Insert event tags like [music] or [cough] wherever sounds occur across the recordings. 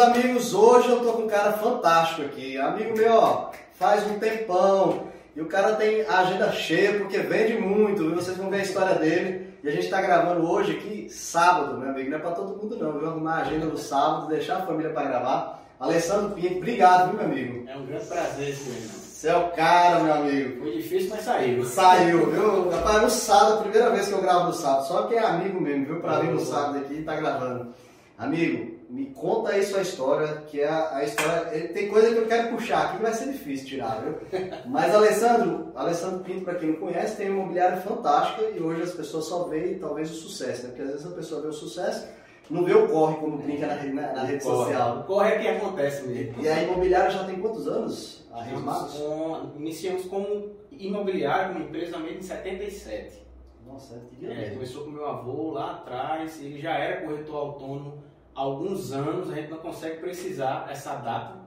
meus amigos, hoje eu tô com um cara fantástico aqui. Amigo meu, ó, faz um tempão. E o cara tem a agenda cheia porque vende muito, viu? Vocês vão ver a história dele. E a gente tá gravando hoje aqui, sábado, meu amigo. Não é pra todo mundo não, viu? Arrumar a agenda no sábado, deixar a família para gravar. Alessandro Pinto, obrigado, viu, meu amigo? É um grande prazer esse meu irmão. Você é o cara, meu amigo. Foi difícil, mas saiu. Saiu, viu? Rapaz, no sábado, a primeira vez que eu gravo no sábado. Só que é amigo mesmo, viu? Pra vir no sábado aqui e tá gravando. Amigo, me conta aí sua história, que é a, a história. Tem coisa que eu quero puxar aqui que vai ser difícil tirar, viu? Mas Alessandro, Alessandro Pinto, pra quem não conhece, tem uma imobiliária fantástica e hoje as pessoas só veem talvez o sucesso, né? Porque às vezes a pessoa vê o sucesso, não vê o corre como brinca na, na- na rede social. Corre é que acontece mesmo. E a imobiliária já tem quantos anos? A Reis com- Iniciamos como imobiliário, uma empresa mesmo em 77. Nossa, É, mesmo. começou com meu avô lá atrás, ele já era corretor autônomo alguns anos, a gente não consegue precisar essa data,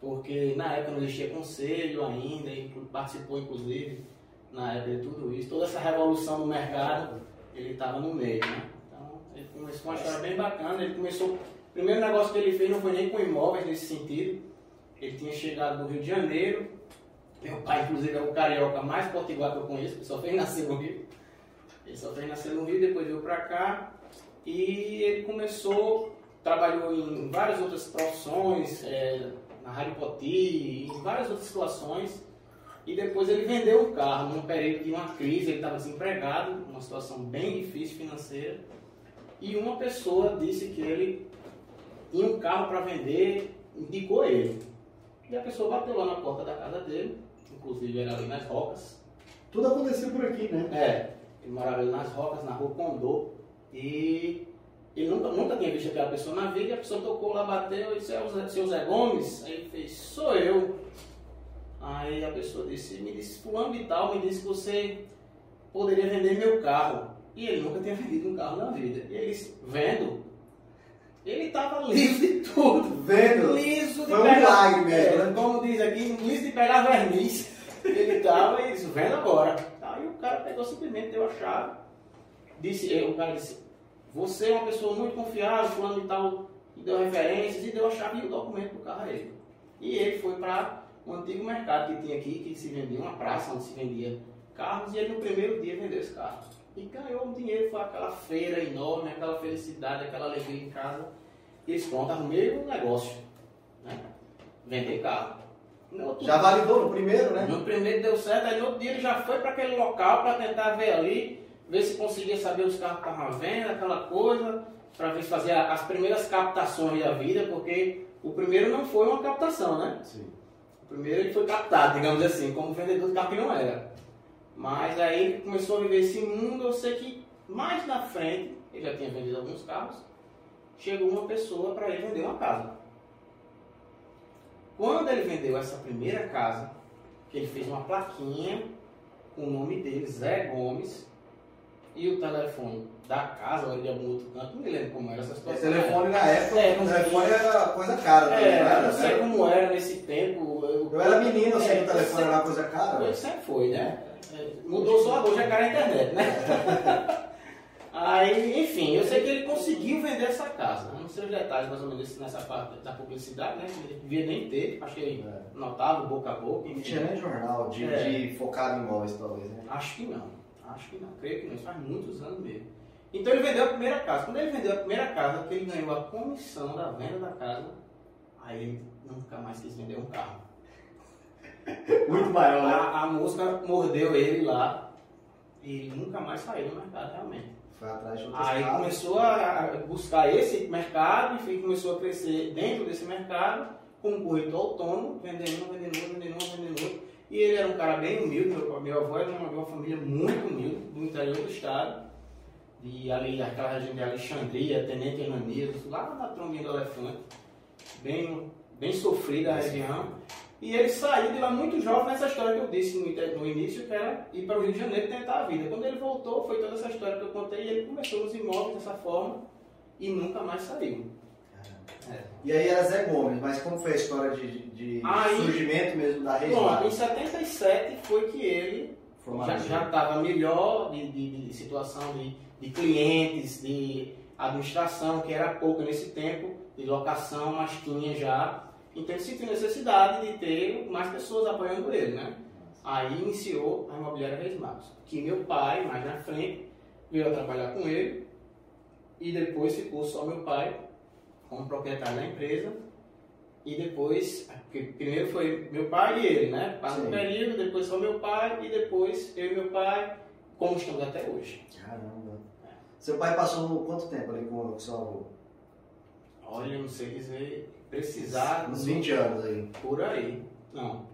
porque na época não existia conselho ainda, ele participou inclusive na época de tudo isso, toda essa revolução no mercado, ele estava no meio, né? Então, ele começou uma história bem bacana, ele começou, o primeiro negócio que ele fez não foi nem com imóveis nesse sentido, ele tinha chegado do Rio de Janeiro, meu pai inclusive é o carioca mais potiguar que eu conheço, que só fez nascer no Rio, ele só fez nascer no Rio, depois veio pra cá. E ele começou, trabalhou em várias outras profissões, é, na Rádio Poti, em várias outras situações. E depois ele vendeu um carro num período de uma crise, ele estava desempregado, uma situação bem difícil financeira. E uma pessoa disse que ele tinha um carro para vender, indicou ele. E a pessoa bateu lá na porta da casa dele, inclusive era ali nas Rocas, Tudo aconteceu por aqui, né? é, ele morava ali nas rocas, na rua Condô, e ele nunca, nunca tinha visto aquela pessoa na vida, e a pessoa tocou lá, bateu, e disse, é o Zé, seu Zé Gomes? Aí ele fez, sou eu. Aí a pessoa disse, me disse, fulano de tal, me disse que você poderia vender meu carro. E ele nunca tinha vendido um carro na vida. E ele disse, vendo? Ele estava livre de tudo. Vendo? Liso de Foi um pegar, milagre mesmo, é, né? como diz aqui, liso de pegar verniz. Ele tava e disse, vendo agora. Aí o cara pegou simplesmente, deu a chave. Disse, o cara disse, você é uma pessoa muito confiável, fulano e tal, e deu referências, e deu a chave e o documento do carro a ele. E ele foi para um antigo mercado que tinha aqui, que se vendia, uma praça onde se vendia carros, e ele no primeiro dia vendeu esse carro. E ganhou um dinheiro, foi aquela feira enorme, aquela felicidade, aquela alegria em casa. E eles pronto, arrumei um negócio. Né? Vender carro. Já validou no primeiro, né? no primeiro deu certo, aí no outro dia ele já foi para aquele local para tentar ver ali, ver se conseguia saber os carros que estavam à venda, aquela coisa, para ver se fazia as primeiras captações da vida, porque o primeiro não foi uma captação, né? Sim. O primeiro ele foi captado, digamos assim, como vendedor de carro que não era. Mas aí ele começou a viver esse mundo, eu sei que mais na frente, ele já tinha vendido alguns carros, chegou uma pessoa para ele vender uma casa. Quando ele vendeu essa primeira casa, que ele fez uma plaquinha com o nome dele, Zé Gomes, e o telefone da casa, ou de algum outro canto, não me lembro como era essa O situação. telefone na época, É, o telefone era coisa cara. também, É, não era, eu não sei né? como era nesse tempo. Eu, Eu era menino, eu sei que o É, telefone era uma coisa cara. Sempre foi, né? É, Mudou só agora, já caiu na internet, né? [laughs] Aí, enfim, eu sei que ele conseguiu vender essa casa. Não sei os detalhes mais ou menos nessa parte da publicidade, né? Ele devia nem ter, acho que ele É. notava boca a boca. Não tinha nem jornal de, É. de focado em imóveis, talvez, né? Acho que não. Acho que não. Creio que não. Isso faz muitos anos mesmo. Então ele vendeu a primeira casa. Quando ele vendeu a primeira casa, que ele ganhou a comissão da venda da casa, aí ele nunca mais quis vender um carro. [laughs] Muito maior, né? A, a mosca mordeu ele lá e ele nunca mais saiu do mercado realmente. Foi atrás de outras Aí casas. começou a buscar esse mercado, enfim, começou a crescer dentro desse mercado, como corretor autônomo, vendendo, vendendo, vendendo, vendendo. E ele era um cara bem humilde, meu, meu avô era uma, de uma família muito humilde, do interior do estado, de ali, aquela região de Alexandria, Tenente Ananias, lá na trombinha do elefante, bem, bem sofrida a região. E ele saiu de lá muito jovem nessa história que eu disse no, no início, que era ir para o Rio de Janeiro tentar a vida. Quando ele voltou, foi toda essa história que eu contei, e ele começou nos imóveis dessa forma e nunca mais saiu. É. E aí era Zé Gomes, mas como foi a história de, de Aí- surgimento mesmo da região? Pronto, em 77 foi que ele já Formado. já estava melhor de, de- de situação de, de clientes, de administração, que era pouco nesse tempo, de locação, mas tinha já. Então ele sentiu necessidade de ter mais pessoas apoiando ele, né? Aí iniciou a imobiliária Reis Magos, que meu pai, mais na frente, veio a trabalhar com ele e depois ficou só meu pai como proprietário da empresa e depois, primeiro foi meu pai e ele, né? Passa um período, depois só meu pai e depois eu e meu pai, como estamos até hoje. Caramba. É. Seu pai passou quanto tempo ali com o seu avô? Olha, não sei dizer, precisar... Uns 20 anos aí. Por aí, não.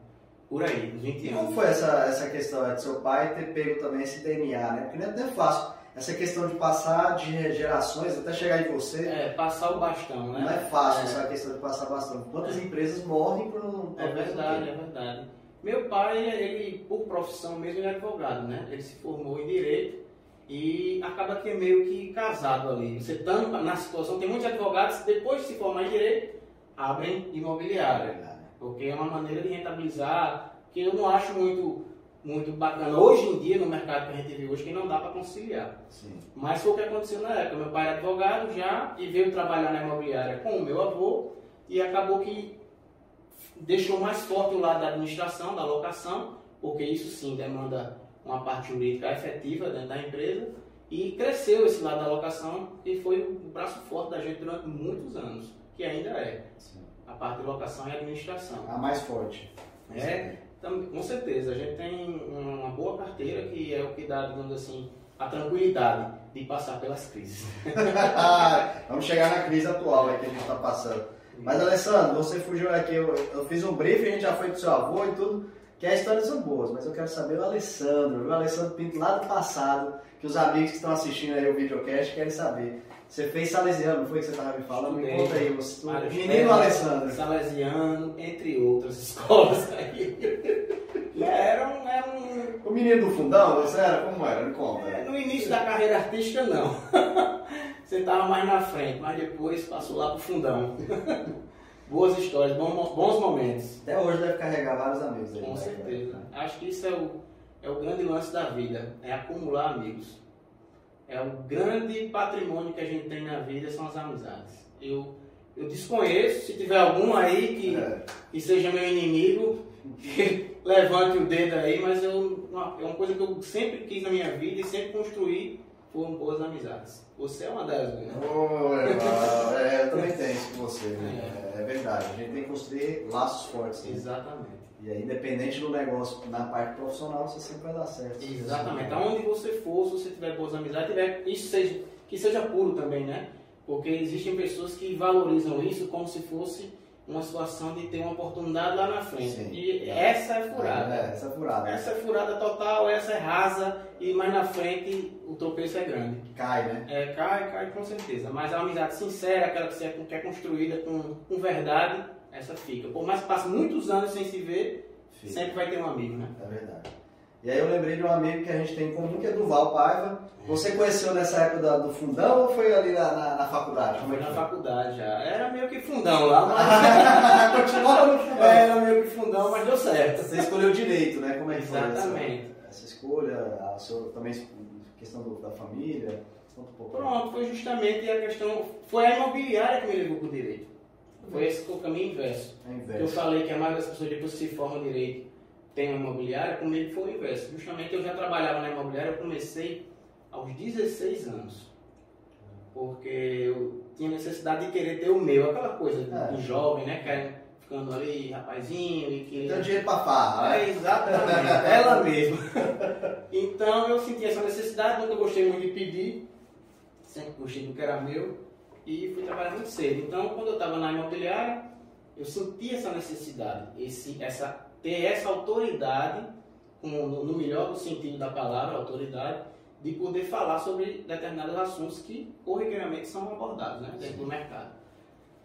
Por aí, uns 20 anos. Como foi essa, essa questão de seu pai ter pego também esse DNA, né? Porque não é fácil essa questão de passar de gerações até chegar em você. É, passar o bastão, né? Não é fácil é. essa questão de passar bastão. Quantas é. empresas morrem por um. É verdade, é verdade. Meu pai, ele, por profissão mesmo, ele é advogado, né? Ele se formou em direito e acaba que é meio que casado ali. Você está na situação, tem muitos advogados que depois de se formar em direito, abrem imobiliária. Porque é uma maneira de rentabilizar, que eu não acho muito muito bacana hoje em dia no mercado que a gente vive hoje que não dá para conciliar. Sim. Mas foi o que aconteceu na época. Meu pai era advogado já e veio trabalhar na imobiliária com o meu avô e acabou que deixou mais forte o lado da administração, da locação, porque isso sim demanda uma parte jurídica efetiva dentro da empresa e cresceu esse lado da locação e foi o braço forte da gente durante muitos anos, que ainda é. Sim. A parte de locação e administração. A mais forte. É, então, com certeza, a gente tem uma boa carteira que é o que dá, digamos assim, a tranquilidade de passar pelas crises. [laughs] Vamos chegar na crise atual que a gente está passando. Mas, Alessandro, você fugiu aqui, eu, eu fiz um briefing, a gente já foi do seu avô e tudo, que as histórias são boas, mas eu quero saber o Alessandro, o Alessandro Pinto lá do passado, que os amigos que estão assistindo aí o videocast querem saber. Você fez salesiano, não foi que você estava me falando? Me conta aí, você, o menino Alessandro. Salesiano, entre outras escolas aí. Era um, era um... O menino do fundão, você era? Como era? Me conta. É, no início da carreira artística, não. [laughs] você estava mais na frente, mas depois passou lá pro fundão. [laughs] Boas histórias, bons, bons momentos. Até hoje deve carregar vários amigos aí. Com né? certeza. Acho que isso é o, é o grande lance da vida, é acumular amigos é o grande patrimônio que a gente tem na vida são as amizades. Eu, eu desconheço, se tiver algum aí que, é. que seja meu inimigo, que [laughs] levante o dedo aí, mas eu, é uma coisa que eu sempre quis na minha vida e sempre construí foram boas amizades. Você é uma delas, né? Oh, [laughs] é, eu também tenho isso com você. Né? É. é. verdade. A gente tem que construir laços fortes. Né? Exatamente. E aí, independente do negócio, na parte profissional, você sempre vai dar certo. Exatamente. Aonde você for, se você tiver boas amizades, tiver, isso seja, que seja puro também, né? Porque existem pessoas que valorizam isso como se fosse uma situação de ter uma oportunidade lá na frente. Sim. E essa é furada. É, essa é furada. Essa é furada total, essa é rasa e mais na frente o tropeço é grande. Cai, né? É, cai, cai com certeza. Mas a amizade sincera, aquela que é construída com, com verdade, essa fica. Por mais que passe muitos anos sem se ver, fica. sempre vai ter um amigo, né? É verdade. E aí eu lembrei de um amigo que a gente tem em comum, que é Duval Paiva. Você conheceu nessa época do fundão ou foi ali na, na, na faculdade? Como é foi na faculdade já. Era meio que fundão lá, mas... [laughs] Continuava no fundão. Era meio que fundão, mas deu certo. Você escolheu direito, né? Como é que Exatamente. foi essa, essa escolha? A sua, também questão do, da família? Um Pronto, foi justamente a questão... Foi a imobiliária que me levou para o direito. Foi esse o caminho inverso. É. Eu falei que a maioria das pessoas depois se formam direito tem uma imobiliária, comigo foi o inverso. Justamente eu já trabalhava na imobiliária, eu comecei aos 16 anos. Porque eu tinha necessidade de querer ter o meu, aquela coisa é. do jovem, né? Que ficando ali, rapazinho e que. Tem dinheiro pra farra, né? É, exatamente, ela mesma. Então eu senti essa necessidade, nunca gostei muito de pedir, sempre gostei do que era meu e fui trabalhar muito cedo. Então, quando eu estava na imobiliária, eu senti essa necessidade, esse, essa, ter essa autoridade, no, no melhor do sentido da palavra, autoridade, de poder falar sobre determinados assuntos que corriqueiramente são abordados né, dentro do mercado.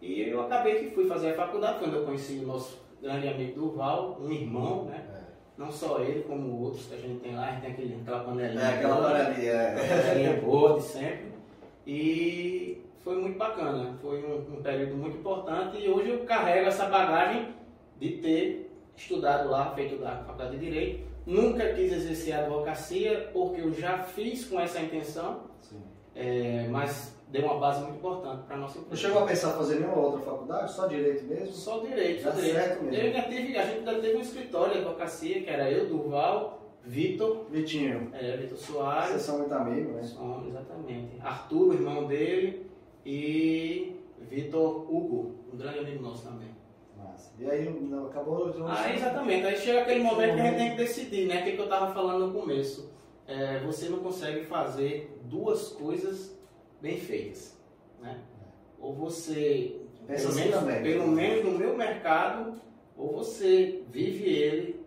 E eu acabei que fui fazer a faculdade quando eu conheci o nosso grande amigo Durval, um irmão, né? É. Não só ele, como outros que a gente tem lá, a gente tem aquele, aquela panelinha. É, aquela panelinha. É. Panelinha boa de sempre. E foi muito bacana, foi um, um, período muito importante e hoje eu carrego essa bagagem de ter estudado lá, feito da Faculdade de Direito, Nunca quis exercer a advocacia porque eu já fiz com essa intenção, é, mas deu uma base muito importante para a nossa empresa. Não chegou a pensar em fazer nenhuma outra faculdade? Só direito mesmo? Só direito, só direito. certo mesmo. Eu ainda tive, a gente ainda teve um escritório de advocacia, que era eu, Durval, Vitor, Vitinho, é, Vitor vocês Soares, são muito amigos, né? Somos, exatamente. Arthur, o irmão dele, e Vitor Hugo, um grande amigo nosso também. Massa. E aí não, acabou... então, Ah, exatamente. Aí chega aquele momento que a gente tem que decidir, né? O que, que eu estava falando no começo. É, você não consegue fazer duas coisas bem feitas, né? Ou você, Pensa pelo, assim menos, também. pelo menos no meu mercado, ou você vive ele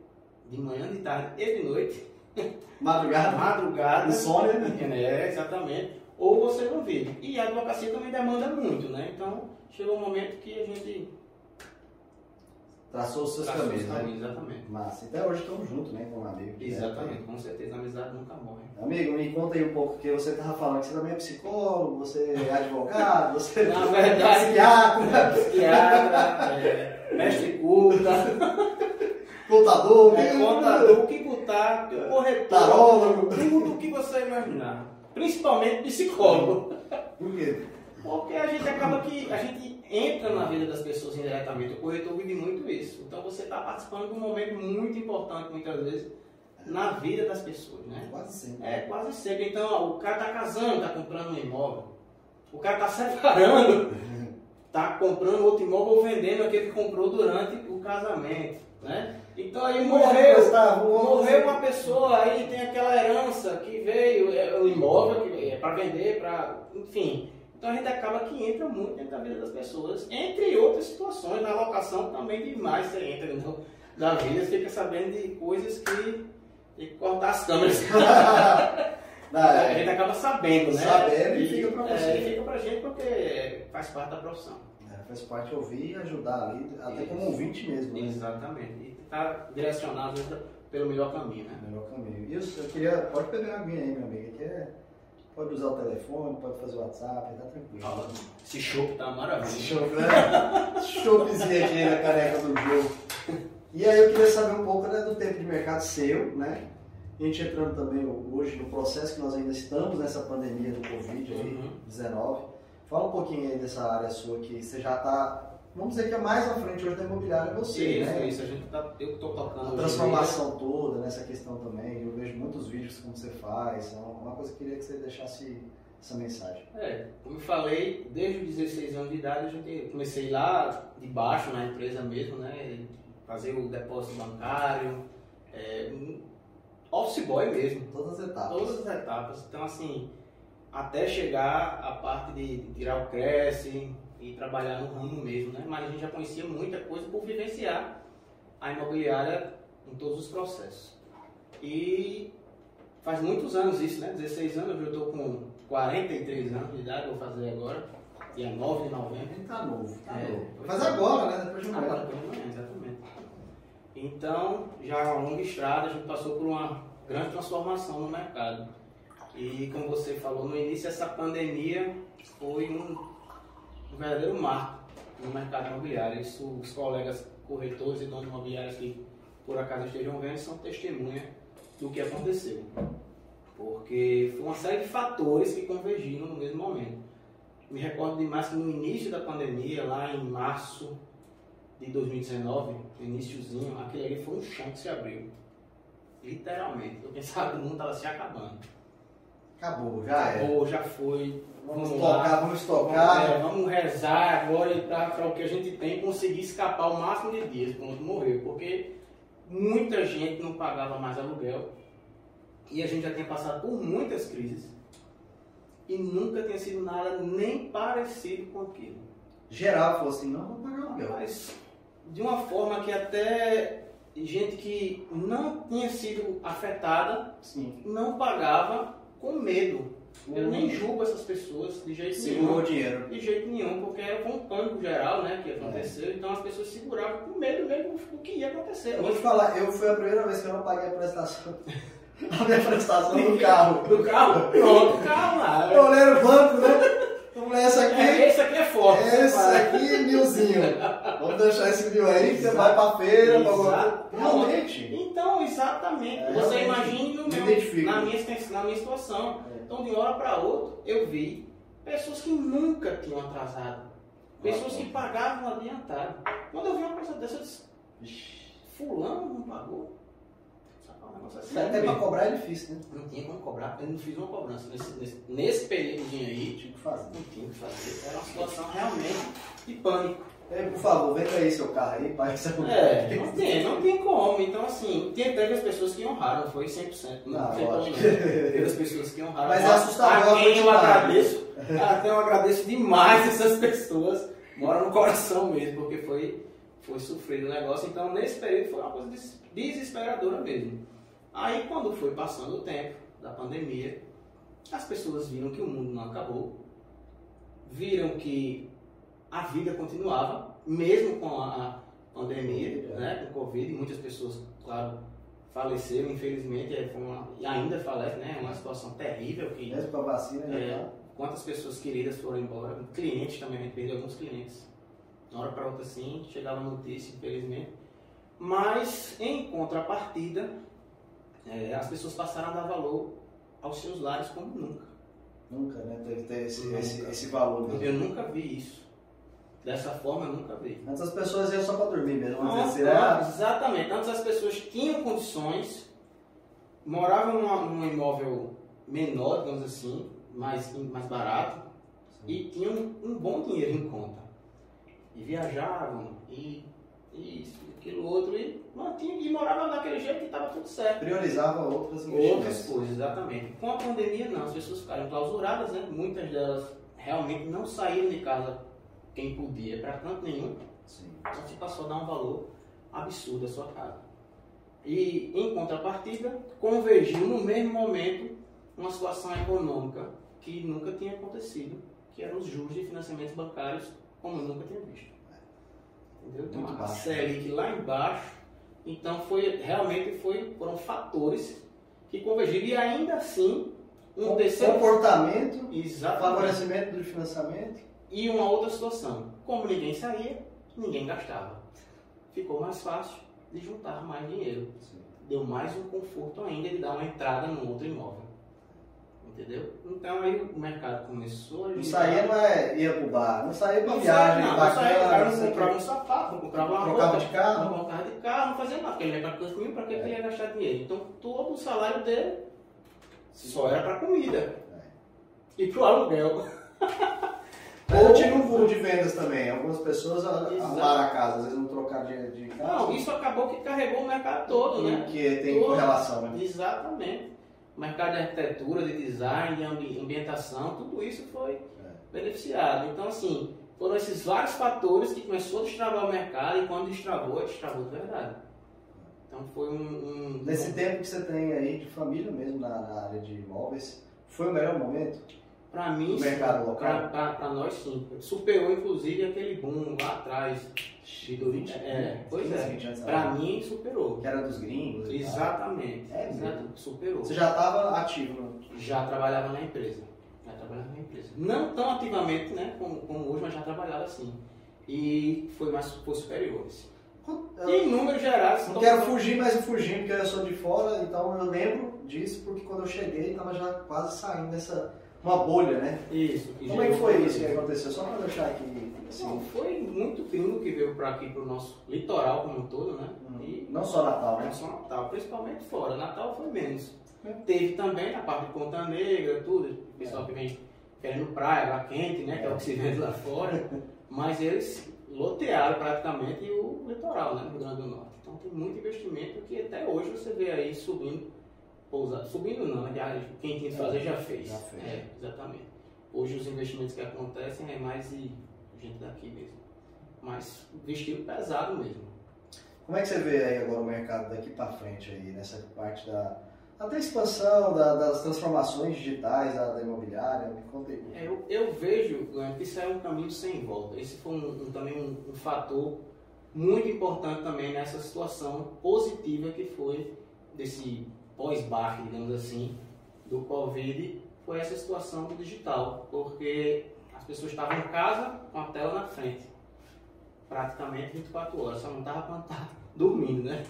de manhã, de tarde e de noite, Madrugada, [laughs] madrugada, insônia, né? É, exatamente. Ou você não vive. E a advocacia também demanda muito, né? Então, chegou um momento que a gente Traçou os seus traçou os caminhos, né? caminhos, Exatamente. Massa. Até hoje estamos juntos, né? Como amigo. Exatamente, com certeza. A amizade nunca morre. Amigo, me conta aí um pouco, porque você estava falando que você também é psicólogo, você é advogado, [laughs] você Na é verdade, psiquiatra, psiquiatra, [laughs] é, mestre culta, contador, é, contador, o que botar, corretor, tarólogo. tudo o que você imaginar. Principalmente psicólogo. Por quê? Porque a gente acaba que a gente entra na vida das pessoas indiretamente. O corretor vive muito isso. Então você está participando de um momento muito importante, muitas vezes, na vida das pessoas, né? Quase sempre. É, quase sempre. Então, ó, o cara está casando, está comprando um imóvel. O cara está [laughs] separando, está comprando outro imóvel ou vendendo aquele que comprou durante o casamento, né? Então aí morreu, morreu uma pessoa, aí tem aquela herança que veio, é, o imóvel que é para vender, para, enfim. Então a gente acaba que entra muito dentro da vida das pessoas, entre outras situações, na locação também demais você entra dentro da vida, você fica sabendo de coisas que tem que cortar as câmeras. [laughs] Não, A é, gente acaba sabendo, né? Sabendo e fica pra você. É, e fica pra gente porque faz parte da profissão. é, faz parte ouvir e ajudar ali, até como Isso. ouvinte mesmo, né? Exatamente. E tá direcionado pelo melhor caminho, né? Melhor caminho. E eu, queria, pode pegar uma aguinha aí, meu amigo, que é, pode usar o telefone, pode fazer o WhatsApp, tá tranquilo. Esse chopp tá maravilhoso. Show, né? Chopezinho aqui na careca do jogo. E aí eu queria saber um pouco né, do tempo de mercado seu, né? A gente entrando também hoje no processo que nós ainda estamos nessa pandemia do Covid aí, Uhum. 19. Fala um pouquinho aí dessa área sua que você já está, vamos dizer que é mais à frente hoje da imobiliária é você, Isso, né? isso. A gente tá, eu tô tocando. A transformação toda nessa questão também, eu vejo muitos vídeos como você faz, é uma coisa que eu queria que você deixasse essa mensagem. É, como eu falei, desde os 16 anos de idade, eu comecei lá de baixo, na empresa mesmo, né? Fazer o depósito bancário, é, office boy mesmo. Todas as etapas. Todas as etapas. Então, assim, até chegar a parte de, de tirar o Cresce e trabalhar no ramo mesmo, né? Mas a gente já conhecia muita coisa por vivenciar a imobiliária em todos os processos. E faz muitos anos isso, né? 16 anos, eu estou com 43 anos de idade, vou fazer agora, dia 9 de novembro. Ele tá novo, tá É, novo. Mas é. agora, né? Depois de um Agora, manhã, exatamente. Então, já é uma longa estrada, a gente passou por uma grande transformação no mercado. E como você falou, no início essa pandemia foi um, um verdadeiro marco no mercado imobiliário. Isso os colegas corretores e donos imobiliários que por acaso estejam vendo são testemunha do que aconteceu. Porque foi uma série de fatores que convergiram no mesmo momento. Me recordo demais que no início da pandemia, lá em março de 2019, no iníciozinho, aquele ali foi um chão que se abriu. Literalmente. Eu pensava que o mundo estava se acabando. Acabou, já é. Acabou, já foi. Vamos Vamos tocar, lá. vamos Vamos, tocar. é, vamos rezar agora para o que a gente tem e conseguir escapar o máximo de dias quando morrer. Porque muita gente não pagava mais aluguel e a gente já tinha passado por muitas crises e nunca tinha sido nada nem parecido com aquilo. Geral falou assim, não, vamos pagar aluguel. Mas de uma forma que até gente que não tinha sido afetada Sim. não pagava com medo. Eu Uhum. nem julgo essas pessoas de jeito Segurou nenhum. dinheiro. De jeito nenhum, porque era com o pânico geral, né, que aconteceu. Então as pessoas seguravam com medo mesmo do que ia acontecer. Eu vou te falar, eu foi a primeira vez que eu não paguei a prestação. [laughs] A minha prestação do carro. Do carro? Pronto, carro lá. Eu olhei no banco, né? Falei, essa aqui, É, esse aqui é forte. esse aqui, milzinho. Vamos deixar esse mil aí, você vai pra feira, pra. Realmente. Então, exatamente. É, Você imagine no me meu, na, minha, na minha situação. É. Então, de uma hora para outra, eu vi pessoas que nunca tinham atrasado. Pessoas que pagavam adiantado. Quando eu vi uma pessoa dessa, eu disse, fulano não pagou. Negócio assim. Até pra cobrar é difícil, né? Não tinha como cobrar, eu não fiz uma cobrança nesse, nesse, nesse períodozinho aí. Tinha que fazer. Não tinha o que fazer. Era uma situação realmente de pânico. É, por favor, venda aí seu carro aí, pai. É, não tem, não tem como. Então, assim, tem teve as pessoas que honraram, não foi 100%. Não, Não, foi todo lógico. Teve as pessoas que honraram. Mas é assustador A quem eu agradeço, a quem eu agradeço demais essas pessoas. Mora no coração mesmo, porque foi, foi sofrido o negócio. Então, nesse período foi uma coisa des- desesperadora mesmo. Aí, quando foi passando o tempo da pandemia, as pessoas viram que o mundo não acabou, viram que a vida continuava, mesmo com a, pandemia, É. né, com o Covid, muitas pessoas, claro, faleceram, infelizmente, é, uma- e ainda falece, né, é uma situação terrível que Mesmo com a vacina, já É. tá. quantas pessoas queridas foram embora, clientes também, a gente perdeu alguns clientes. De uma hora para outra sim, chegava a notícia, infelizmente. Mas, em contrapartida, é, as pessoas passaram a dar valor aos seus lares como nunca. Nunca, né? Teve que ter esse, Nunca. esse, esse valor mesmo. Eu nunca vi isso. Dessa forma, eu nunca vi. Antes as pessoas iam só pra dormir mesmo. Ah, assim, ah, exatamente. Antes as pessoas tinham condições, moravam numa- num imóvel menor, digamos assim, mais, mais barato, e tinham um bom dinheiro em conta. E viajavam, e isso, aquilo outro, e, mantinham, e moravam daquele jeito e estava tudo certo. priorizava outras Outras investimentos. coisas, exatamente. Com a pandemia, não. As pessoas ficaram clausuradas, né? Muitas delas realmente não saíram de casa quem podia, para canto nenhum. Sim. Então se passou a dar um valor absurdo à sua casa. E, em contrapartida, convergiu no mesmo momento uma situação econômica que nunca tinha acontecido, que eram os juros de financiamentos bancários, como eu nunca tinha visto. Entendeu? Então, Muito a baixo. Selic lá embaixo. Então, foi, realmente foi, foram fatores que convergiram. E ainda assim, um Com- terceiro... Comportamento, Exatamente. favorecimento do financiamento. E uma outra situação, como ninguém saía, ninguém gastava. Ficou mais fácil de juntar mais dinheiro. Deu mais um conforto ainda de dar uma entrada no outro imóvel. Entendeu? Então aí o mercado começou a Não saía, não é ia pro bar. Não saía pra Não viagem, não, não saía, cara bacana. não comprava um sapato, não comprava uma Trocava roupa, de carro. não comprava de carro, não fazia nada, porque ele ia para cantinho, para que É. ele ia gastar dinheiro? Então todo o salário dele só era para comida É. e para o aluguel. [laughs] Eu tive um boom de vendas também. Algumas pessoas arrumaram a casa, às vezes não trocaram de, de casa. Não, isso acabou que carregou o mercado todo, né? Que tem Todo. correlação, né? Exatamente. Mercado de arquitetura, de design, de ambi- ambientação, tudo isso foi beneficiado. Então, assim, foram esses vários fatores que começou a destravar o mercado e quando destravou, destravou de verdade. Então, foi um... um- Nesse tempo que você tem aí de família mesmo na, na área de imóveis, foi o melhor momento? Pra mim, sim. mercado local? Pra nós, sim. Superou, inclusive, aquele boom lá atrás. Do 20, é, pois 15, é. 20 anos Pra atrás. mim, superou. Que era dos gringos. Exatamente. É mesmo? Superou. Você já estava ativo no. Já trabalhava na empresa. Já trabalhava na empresa. Não tão ativamente, né, como, como hoje, mas já trabalhava assim. E foi mais foi superior. assim. Eu E em números gerais, não quero fugir, mas eu fugi porque eu sou de fora, então eu lembro disso porque quando eu cheguei estava já quase saindo dessa. Uma bolha, né? Isso. Como é que foi isso que aconteceu? Só para deixar aqui. Assim, Não, foi muito gringo que veio para aqui, para o nosso litoral como um todo, né? Hum. E não só Natal, né? não só Natal, principalmente fora. Natal foi menos. É. Teve também a parte de Ponta Negra, tudo. O pessoal que vem querendo praia, lá quente, né? Que é o que se vende lá fora. [laughs] Mas eles lotearam praticamente o litoral, né? No Rio Grande do Norte. Então tem muito investimento que até hoje você vê aí subindo, pousado. Subindo não? Já, quem tinha que fazer já fez. Já fez. É, exatamente. Hoje os investimentos que acontecem é mais de gente daqui mesmo. Mas vestido pesado mesmo. Como é que você vê aí agora o mercado daqui para frente aí, nessa parte da até expansão da- das transformações digitais da, da imobiliária? Me conta aí. É, eu, eu vejo Glenn, que isso é um caminho sem volta. Esse foi um, um- também um, um fator muito importante também nessa situação positiva que foi desse pós-barco, digamos assim, do Covid, foi essa situação do digital, porque as pessoas estavam em casa com a tela na frente, praticamente 24 horas, só não estava quando estava dormindo, né?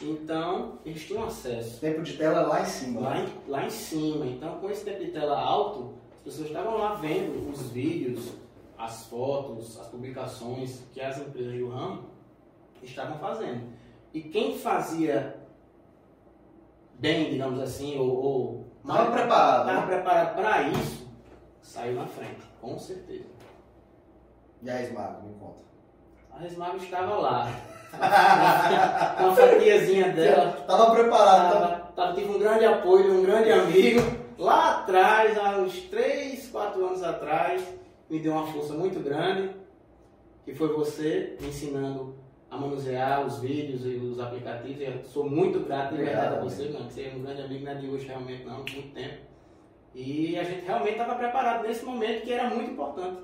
Então, eles tinham acesso. Tempo de tela lá em cima. Lá em, lá em cima. Então, com esse tempo de tela alto, as pessoas estavam lá vendo os vídeos, as fotos, as publicações que as empresas do ramo estavam fazendo. E quem fazia bem, digamos assim, ou, ou Estava preparado. estava né? preparado para isso, saiu na frente, com certeza. E a Esmago, me conta. A Resmago estava lá, com a fatiazinha dela. Tava preparado. Tava, tava, tive um grande apoio de um grande amigo lá atrás, há uns 3, 4 anos atrás, me deu uma força muito grande, que foi você me ensinando a manusear os vídeos e os aplicativos. Eu sou muito grato de verdade a você, mano, que você é um grande amigo, não é de hoje realmente não, muito tempo. E a gente realmente estava preparado nesse momento que era muito importante.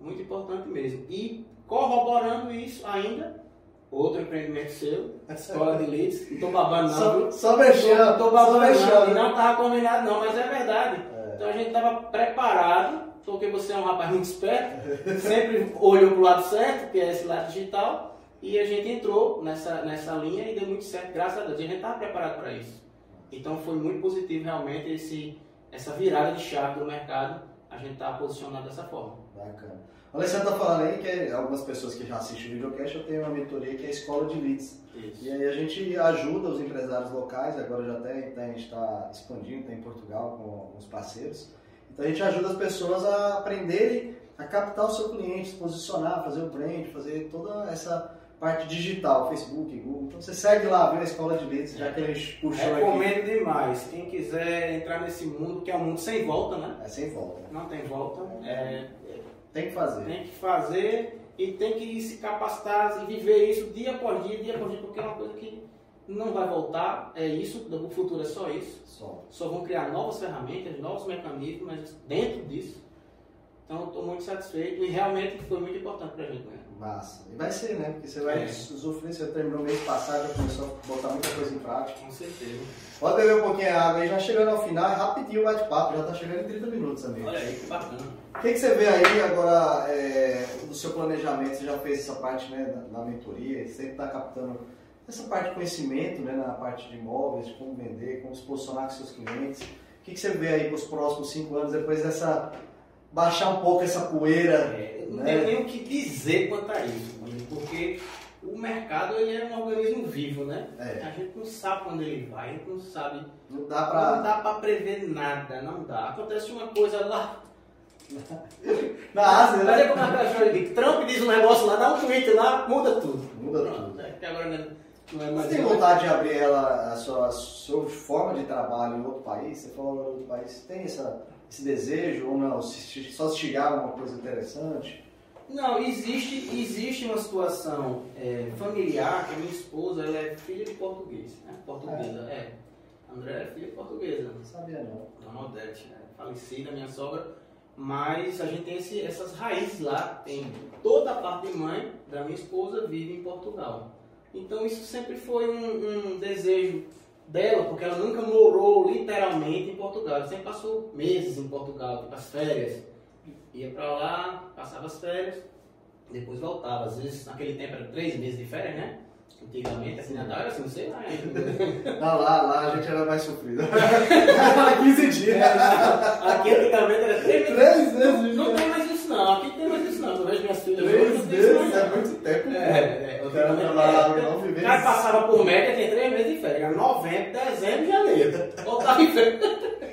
Muito importante mesmo. E corroborando isso ainda, outro empreendimento seu, Escola de Leads, não tô babando não, Só, só mexendo. Tô babando não, mexendo. e não estava combinado não, mas é verdade. É. Então a gente estava preparado, porque você é um rapaz muito esperto, [laughs] sempre olhou pro lado certo, que é esse lado digital, e a gente entrou nessa, nessa linha e deu muito certo, graças a Deus. A gente estava preparado para isso. Então foi muito positivo realmente esse, essa virada de chave do mercado, a gente está posicionado dessa forma. Bacana. O Alessandro tá falando aí que algumas pessoas que já assistem o videocast, eu tenho uma mentoria que é a Escola de Leads. Isso. E aí a gente ajuda os empresários locais, agora já até até a gente está expandindo, está em Portugal com alguns parceiros. Então a gente ajuda as pessoas a aprenderem a captar o seu cliente, se posicionar, fazer o brand, fazer toda essa parte digital, Facebook, Google. Então você segue lá, viu a Escola de Leads, já que a gente puxou aqui. Recomendo demais. Quem quiser entrar nesse mundo, que é um mundo sem volta, né? É sem volta. Não tem volta. É, Tem que fazer. tem que fazer e tem que se capacitar e viver isso dia após dia, dia após dia, porque é uma coisa que não vai voltar. É isso, o futuro é só isso. Só. Só vão criar novas ferramentas, novos mecanismos, mas dentro disso. Então, estou muito satisfeito e realmente foi muito importante para a gente. Né? Massa. E vai ser, né? Porque você vai É. usufruir, você terminou o mês passado, já começou a botar muita coisa em prática. Com certeza. Pode beber um pouquinho de água aí, já chegando ao final, é rapidinho o bate-papo, já tá chegando em 30 minutos, amigo. Olha aí, que bacana. O que, que você vê aí agora é, do seu planejamento? Você já fez essa parte né, na, na mentoria, você sempre está captando essa parte de conhecimento, né, na parte de imóveis, de como vender, como se posicionar com seus clientes. O que, que você vê aí para os próximos cinco anos, depois dessa. Baixar um pouco essa poeira? É, não Né? tenho nem o que dizer quanto a isso, porque o mercado ele é um organismo vivo, né? É. A gente não sabe quando ele vai, a gente não sabe. Não dá Não pra. dá pra prever nada, não dá. Acontece uma coisa lá. [laughs] Na Ásia, Mas né? é como a cachorra de Trump diz um negócio lá, dá um tweet lá, muda tudo. Muda Pronto, tudo. É que agora não é, não é Você mais. tem vontade de abrir ela, a sua, a sua forma de trabalho em outro país? Você falou em outro país, tem essa, esse desejo ou não? Só se chegar a uma coisa interessante? Não, existe, existe uma situação é, familiar que a minha esposa ela é filha de português, né? Portuguesa, é. André é filha portuguesa. Não sabia não. Dona Odete, né? falecida, minha sogra, mas a gente tem esse- essas raízes lá, tem toda a parte de mãe da minha esposa vive em Portugal. Então isso sempre foi um, um desejo dela, porque ela nunca morou literalmente em Portugal, ela sempre passou meses em Portugal, tipo as férias. Ia pra lá, passava as férias, depois voltava. Às vezes naquele tempo era três meses de férias, né? Antigamente, assim, Natal era assim, não sei lá. [laughs] Não, lá, lá a gente era mais sofrido. [laughs] 15 dias. Aqui antigamente era três meses. Três meses. Não tem mais isso não, aqui tem mais isso não. Eu vejo minhas filhas meses é muito tempo. É, né? é, O cara antigamente cara passava por média, tem três meses de férias. Era Novembro, dezembro e janeiro. Voltava em férias. [laughs]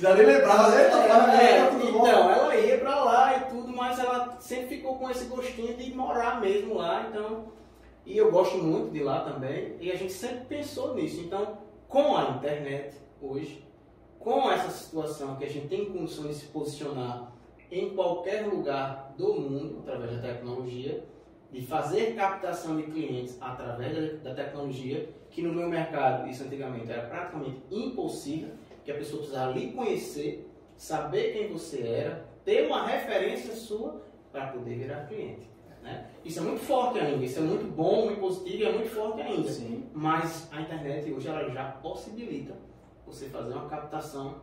Já nem lembrava, né? É, então, ela ia pra lá e tudo, mas ela sempre ficou com esse gostinho de morar mesmo lá, então. E eu gosto muito de lá também, e a gente sempre pensou nisso. Então, com a internet hoje, com essa situação que a gente tem condições de se posicionar em qualquer lugar do mundo através da tecnologia, de fazer captação de clientes através da, tecnologia, que no meu mercado isso antigamente era praticamente impossível, que a pessoa precisava lhe conhecer, saber quem você era, ter uma referência sua para poder virar cliente. Né? Isso é muito forte ainda, isso é muito bom, muito positivo e é muito forte ainda. Sim. Mas a internet hoje ela já possibilita você fazer uma captação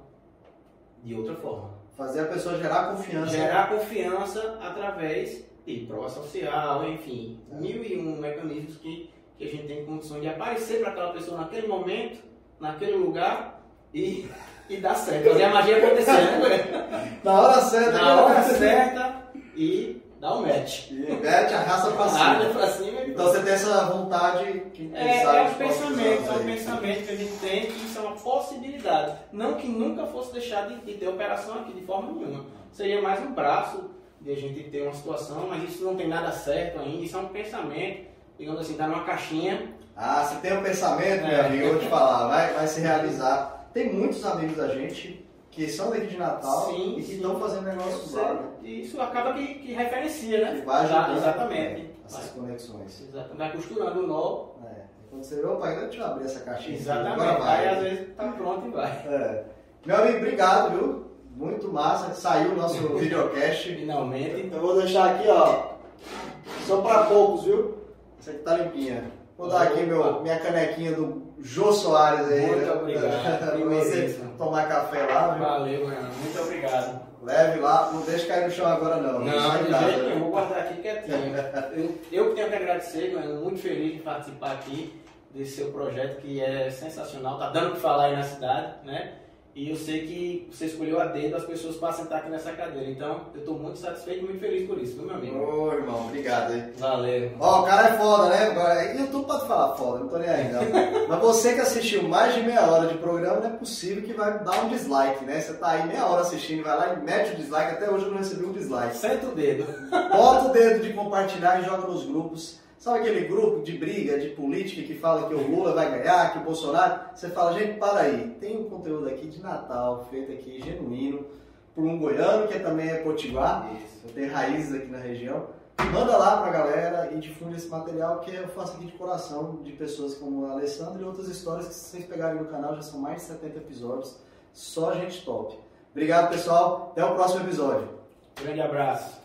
de outra forma. Fazer a pessoa gerar confiança. Gerar confiança através de prova social, enfim, mil e um mecanismos que, que a gente tem condições de aparecer para aquela pessoa naquele momento, naquele lugar e, e dar certo. Fazer a magia acontecer, né? Na hora certa. Na hora certa e dar o um match. E mete a raça pra cima. Arrasta pra cima. Então você tem essa vontade que é, é um pensamento, é um pensamento que a gente tem que isso é uma possibilidade. Não que nunca fosse deixar de, de ter operação aqui de forma nenhuma. Seria mais um braço de a gente ter uma situação, mas isso não tem nada certo ainda, isso é um pensamento, digamos assim, tá numa caixinha. Ah, se tem um pensamento, é. meu amigo, eu vou te falar, vai, vai se realizar. Tem muitos amigos da gente que são daqui de Natal sim, e que estão fazendo negócios lá. Né? E isso acaba que, que referencia, né? Que vai ajudar, exatamente. Né? Essas vai. conexões. Exatamente. Vai costurando o nó. É. Quando você vê, opa, deixa eu abrir essa caixinha. Exatamente. Agora vai. Aí às vezes tá pronto e vai. É. Meu amigo, obrigado, viu? Muito massa. Saiu o nosso [laughs] videocast. Finalmente. Eu vou deixar aqui, ó. Só para poucos, viu? Essa aqui tá limpinha. Vou dar aqui meu, minha canequinha do Jô Soares aí. Muito né? obrigado. [laughs] você tomar café lá, viu? Valeu, mano. Muito obrigado. Leve lá, não deixe cair no chão agora não. Não, de jeito nenhum, vou guardar aqui quietinho. [laughs] eu, eu tenho que agradecer, mano, muito feliz de participar aqui desse seu projeto que é sensacional, tá dando o que falar aí na cidade, né? E eu sei que você escolheu a dedo as pessoas para sentar aqui nessa cadeira. Então, eu estou muito satisfeito e muito feliz por isso, viu, meu amigo? Ô, irmão, obrigado aí. Valeu. Ó, o cara é foda, né? YouTube pode falar foda, não tô nem aí, não. [laughs] Mas você que assistiu mais de meia hora de programa, não é possível que vai dar um dislike, né? Você tá aí meia hora assistindo, vai lá e mete o dislike. Até hoje eu não recebi um dislike. Senta o dedo. Bota o dedo de compartilhar e joga nos grupos. Sabe aquele grupo de briga, de política que fala que o Lula vai ganhar, que o Bolsonaro? Você fala, gente, para aí. Tem um conteúdo aqui de Natal, feito aqui, genuíno, por um goiano que também é potiguar, tem raízes aqui na região. Manda lá pra galera e difunde esse material que eu faço aqui de coração, de pessoas como a Alessandra e outras histórias que vocês pegarem no canal, já são mais de 70 episódios, só gente top. Obrigado, pessoal. Até o próximo episódio. Grande abraço.